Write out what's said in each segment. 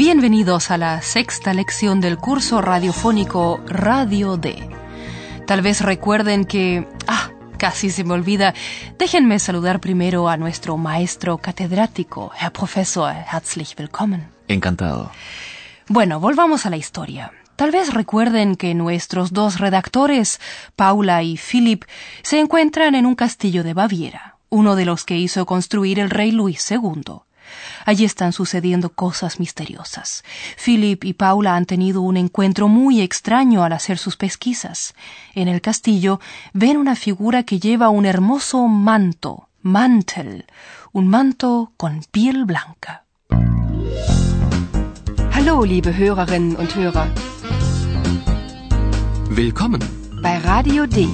Bienvenidos a la sexta lección del curso radiofónico Radio D. Tal vez recuerden que... Ah, casi se me olvida. Déjenme saludar primero a nuestro maestro catedrático, Herr Professor. Herzlich willkommen. Encantado. Bueno, volvamos a la historia. Tal vez recuerden que nuestros dos redactores, Paula y Philip, se encuentran en un castillo de Baviera, uno de los que hizo construir el rey Luis II. Allí están sucediendo cosas misteriosas. Philip y Paula han tenido un encuentro muy extraño al hacer sus pesquisas. En el castillo ven una figura que lleva un hermoso manto, mantel, un manto con piel blanca. Hallo, liebe Hörerinnen und Hörer. Willkommen. Bei Radio D.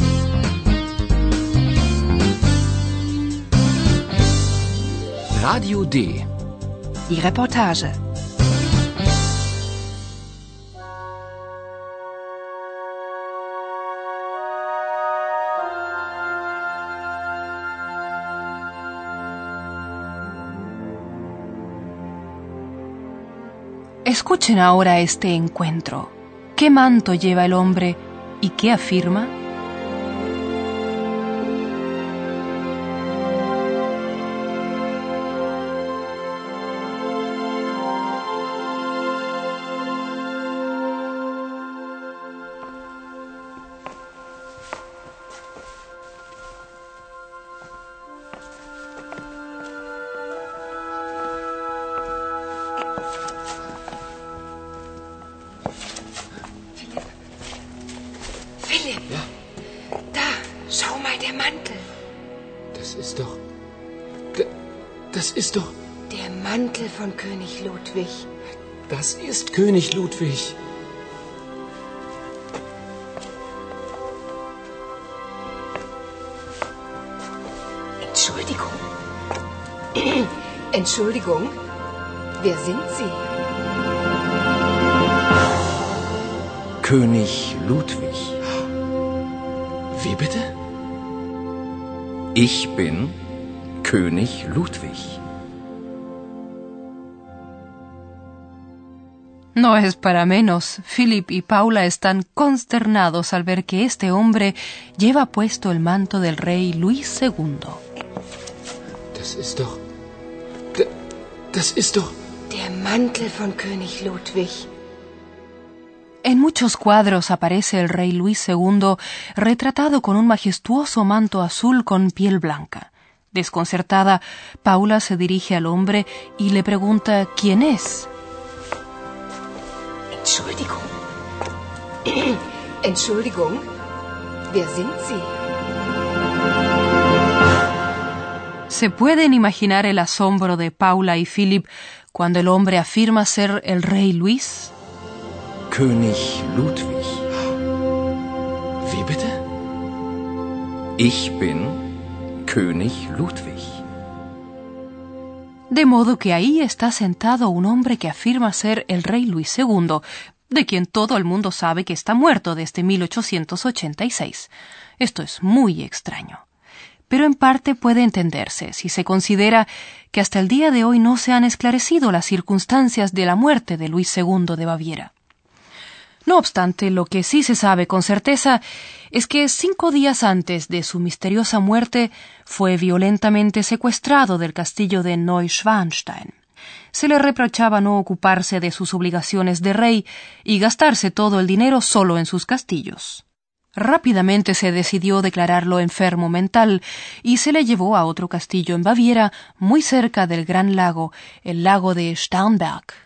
Radio D. Reportage. Escuchen ahora este encuentro. ¿Qué manto lleva el hombre y qué afirma? Von König Ludwig. Das ist König Ludwig. Entschuldigung. Entschuldigung. Wer sind Sie? König Ludwig. Wie bitte? Ich bin König Ludwig. No es para menos. Philip y Paula están consternados al ver que este hombre lleva puesto el manto del rey Luis II. Das ist doch. Das ist doch. Der Mantel von König Ludwig. En muchos cuadros aparece el rey Luis II retratado con un majestuoso manto azul con piel blanca. Desconcertada, Paula se dirige al hombre y le pregunta quién es. Entschuldigung. Entschuldigung. Wer sind Sie? Se pueden imaginar el asombro de Paula y Philip cuando el hombre afirma ser el rey Luis. König Ludwig. Wie bitte? Ich bin König Ludwig. De modo que ahí está sentado un hombre que afirma ser el rey Luis II, de quien todo el mundo sabe que está muerto desde 1886. Esto es muy extraño. Pero en parte puede entenderse si se considera que hasta el día de hoy no se han esclarecido las circunstancias de la muerte de Luis II de Baviera. No obstante, lo que sí se sabe con certeza es que cinco días antes de su misteriosa muerte fue violentamente secuestrado del castillo de Neuschwanstein. Se le reprochaba no ocuparse de sus obligaciones de rey y gastarse todo el dinero solo en sus castillos. Rápidamente se decidió declararlo enfermo mental y se le llevó a otro castillo en Baviera, muy cerca del gran lago, el lago de Starnberg.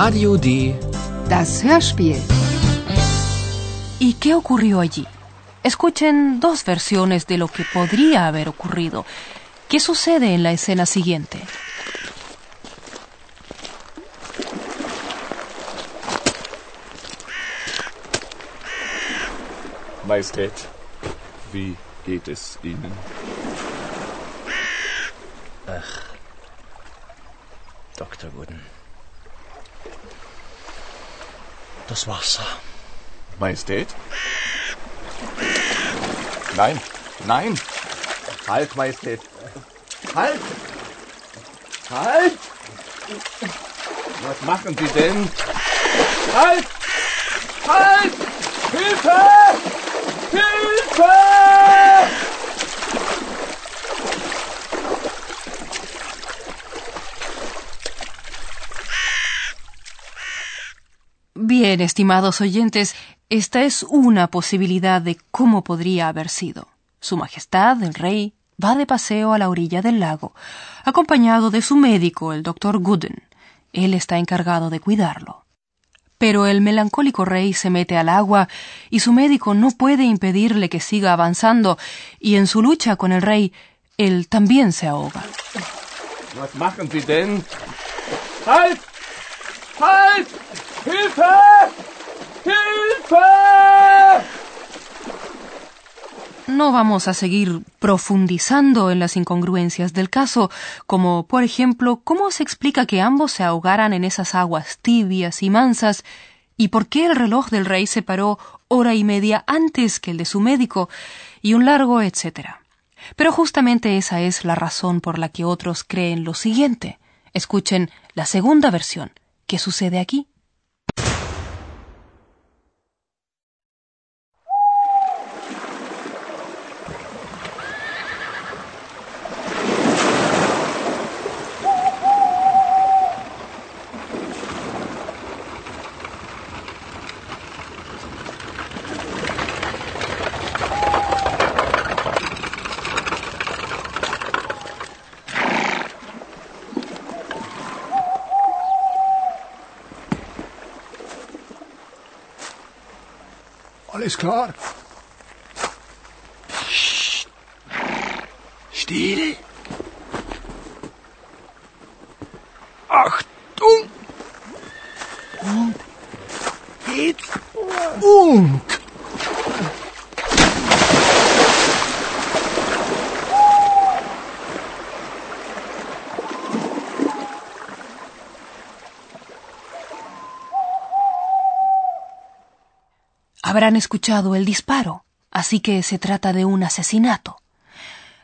Radio D. Das Hörspiel. ¿Y qué ocurrió allí? Escuchen dos versiones de lo que podría haber ocurrido. ¿Qué sucede en la escena siguiente? Majestät, wie geht es Ihnen? Dr. Wooden. Das Wasser. Majestät? Nein, nein! Halt, Majestät! Halt! Halt! Was machen Sie denn? Halt! Halt! Hilfe! Hilfe! Bien, estimados oyentes, esta es una posibilidad de cómo podría haber sido. Su Majestad, el Rey, va de paseo a la orilla del lago, acompañado de su médico, el doctor Gooden. Él está encargado de cuidarlo. Pero el melancólico rey se mete al agua y su médico no puede impedirle que siga avanzando, y en su lucha con el rey, él también se ahoga. Hilfe! Hilfe! No vamos a seguir profundizando en las incongruencias del caso, como por ejemplo cómo se explica que ambos se ahogaran en esas aguas tibias y mansas, y por qué el reloj del rey se paró hora y media antes que el de su médico, y un largo etcétera. Pero justamente esa es la razón por la que otros creen lo siguiente. Escuchen la segunda versión. ¿Qué sucede aquí? is klaar. Habrán escuchado el disparo, así que se trata de un asesinato.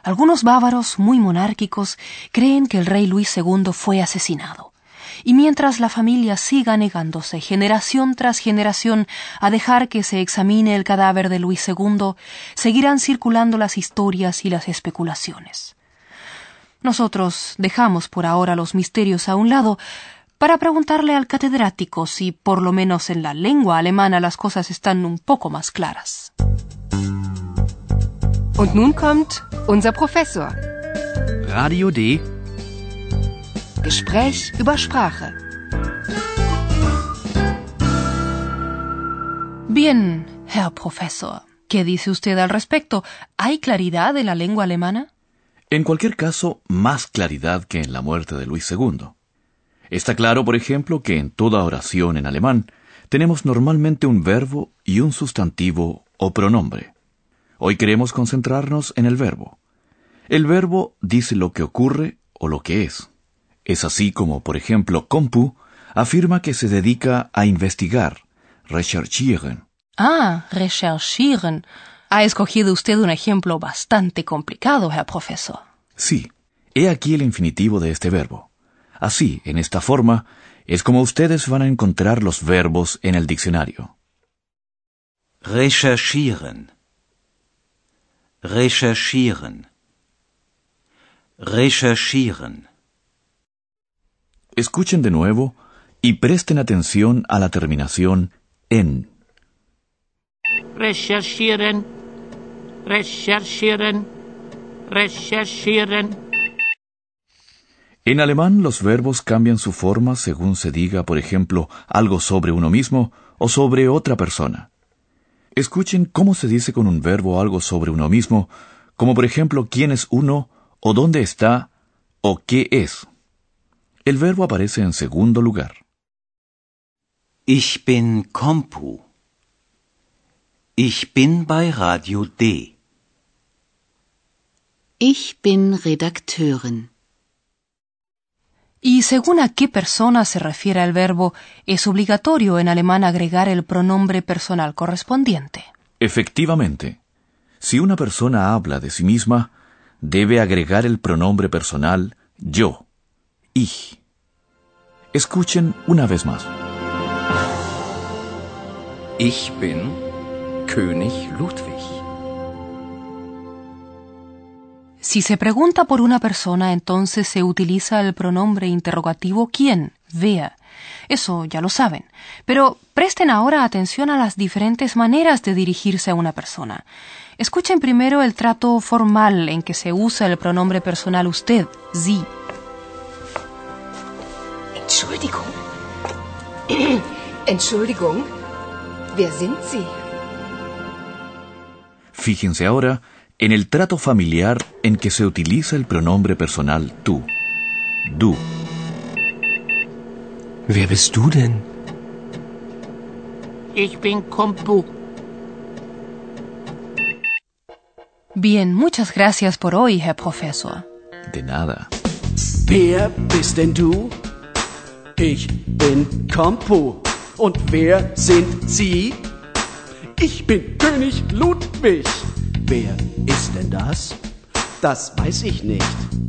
Algunos bávaros muy monárquicos creen que el rey Luis II fue asesinado. Y mientras la familia siga negándose generación tras generación a dejar que se examine el cadáver de Luis II, seguirán circulando las historias y las especulaciones. Nosotros dejamos por ahora los misterios a un lado para preguntarle al catedrático si por lo menos en la lengua alemana las cosas están un poco más claras. Und nun kommt unser Professor. Radio D. Gespräch über Sprache. Bien, Herr Professor, ¿qué dice usted al respecto? ¿Hay claridad en la lengua alemana? En cualquier caso, más claridad que en la muerte de Luis II. Está claro, por ejemplo, que en toda oración en alemán tenemos normalmente un verbo y un sustantivo o pronombre. Hoy queremos concentrarnos en el verbo. El verbo dice lo que ocurre o lo que es. Es así como, por ejemplo, Compu afirma que se dedica a investigar, recherchieren. Ah, recherchieren. Ha escogido usted un ejemplo bastante complicado, Herr Professor. Sí, he aquí el infinitivo de este verbo. Así, en esta forma, es como ustedes van a encontrar los verbos en el diccionario. Recherchieren. Recherchieren. Recherchieren. Escuchen de nuevo y presten atención a la terminación en. recherchieren, recherchieren, recherchieren. En alemán los verbos cambian su forma según se diga, por ejemplo, algo sobre uno mismo o sobre otra persona. Escuchen cómo se dice con un verbo algo sobre uno mismo, como por ejemplo quién es uno, o dónde está, o qué es. El verbo aparece en segundo lugar. Ich bin Kompu. Ich bin bei Radio D. Ich bin Redakteurin. Y según a qué persona se refiere el verbo, es obligatorio en alemán agregar el pronombre personal correspondiente. Efectivamente, si una persona habla de sí misma, debe agregar el pronombre personal yo, ich. Escuchen una vez más. Ich bin König Ludwig. Si se pregunta por una persona, entonces se utiliza el pronombre interrogativo quién, wer. Eso ya lo saben. Pero presten ahora atención a las diferentes maneras de dirigirse a una persona. Escuchen primero el trato formal en que se usa el pronombre personal usted, Sie. Entschuldigung. Entschuldigung. Wer sind Sie? Fíjense ahora en el trato familiar en que se utiliza el pronombre personal tú, du. Wer bist du denn? Ich bin Kompu. Bien, muchas gracias por hoy, Herr Professor. De nada. Wer bist denn du? Ich bin Kompu. Und wer sind Sie? Ich bin König Ludwig. Wer ist denn das? Das weiß ich nicht.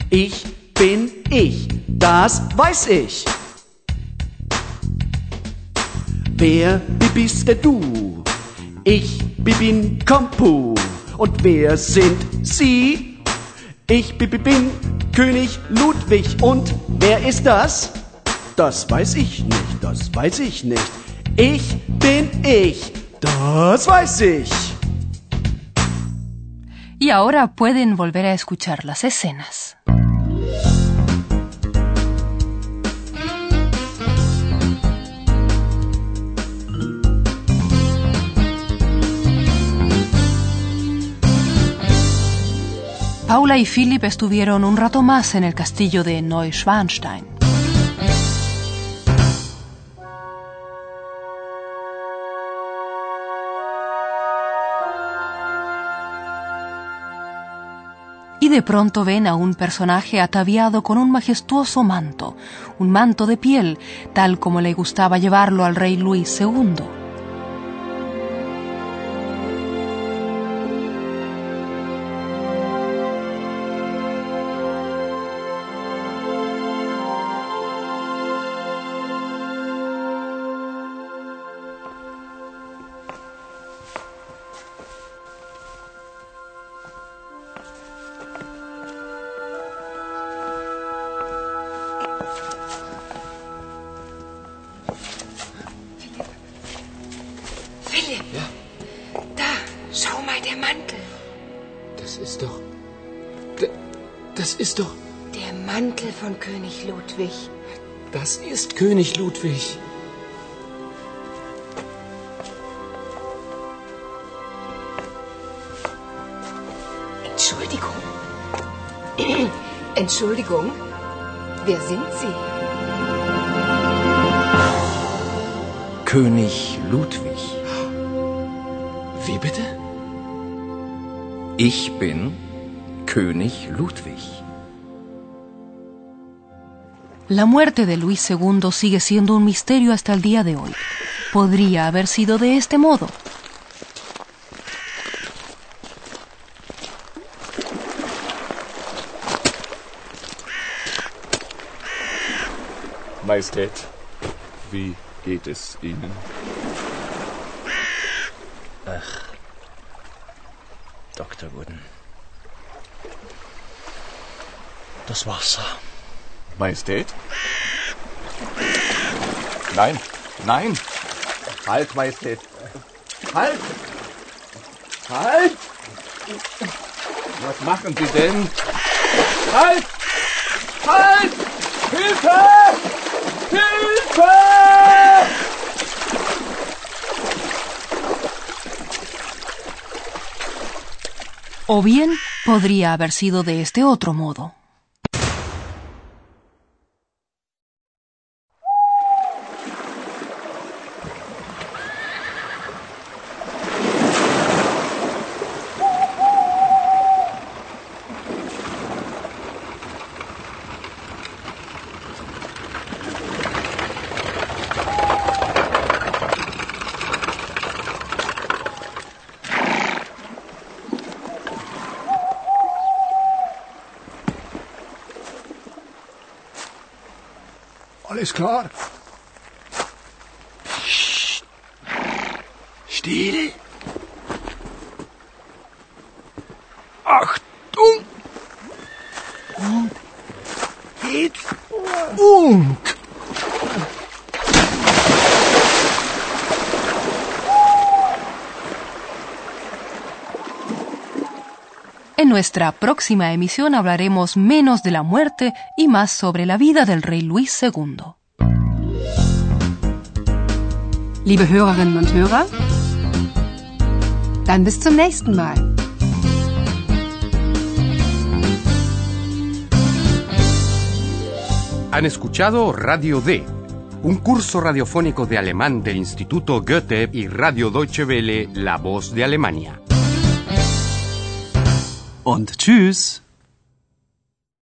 Ich bin ich. Das weiß ich. Wer bist denn du? Ich bin Kompu. Und wer sind Sie? Ich bin König Ludwig. Und wer ist das? Das weiß ich nicht, das weiß ich nicht. Ich bin ich. Das weiß ich. Y ahora pueden volver a escuchar las escenas. Paula y Philip estuvieron un rato más en el castillo de Neuschwanstein. De pronto ven a un personaje ataviado con un majestuoso manto, un manto de piel, tal como le gustaba llevarlo al rey Luis II. Ja? Da, schau mal, der Mantel. Das ist doch. Das ist doch. Der Mantel von König Ludwig. Das ist König Ludwig. Entschuldigung. Entschuldigung. Wer sind Sie? König Ludwig. Wie bitte? Ich bin König Ludwig. La muerte de Luis II sigue siendo un misterio hasta el día de hoy. Podría haber sido de este modo. Majestät, wie geht es Ihnen? Dr. Wooden. Das Wasser. Majestät? Nein, nein! Halt, Majestät! Halt! Halt! Was machen Sie denn? Halt! Halt! Hilfe! Hilfe! O bien podría haber sido de este otro modo. Alles klar? Psst. Nuestra próxima emisión hablaremos menos de la muerte y más sobre la vida del rey Luis II. Liebe Hörerinnen und Hörer, dann bis zum nächsten Mal. Han escuchado Radio D, un curso radiofónico de alemán del Instituto Goethe y Radio Deutsche Welle, La Voz de Alemania. Und tschüss.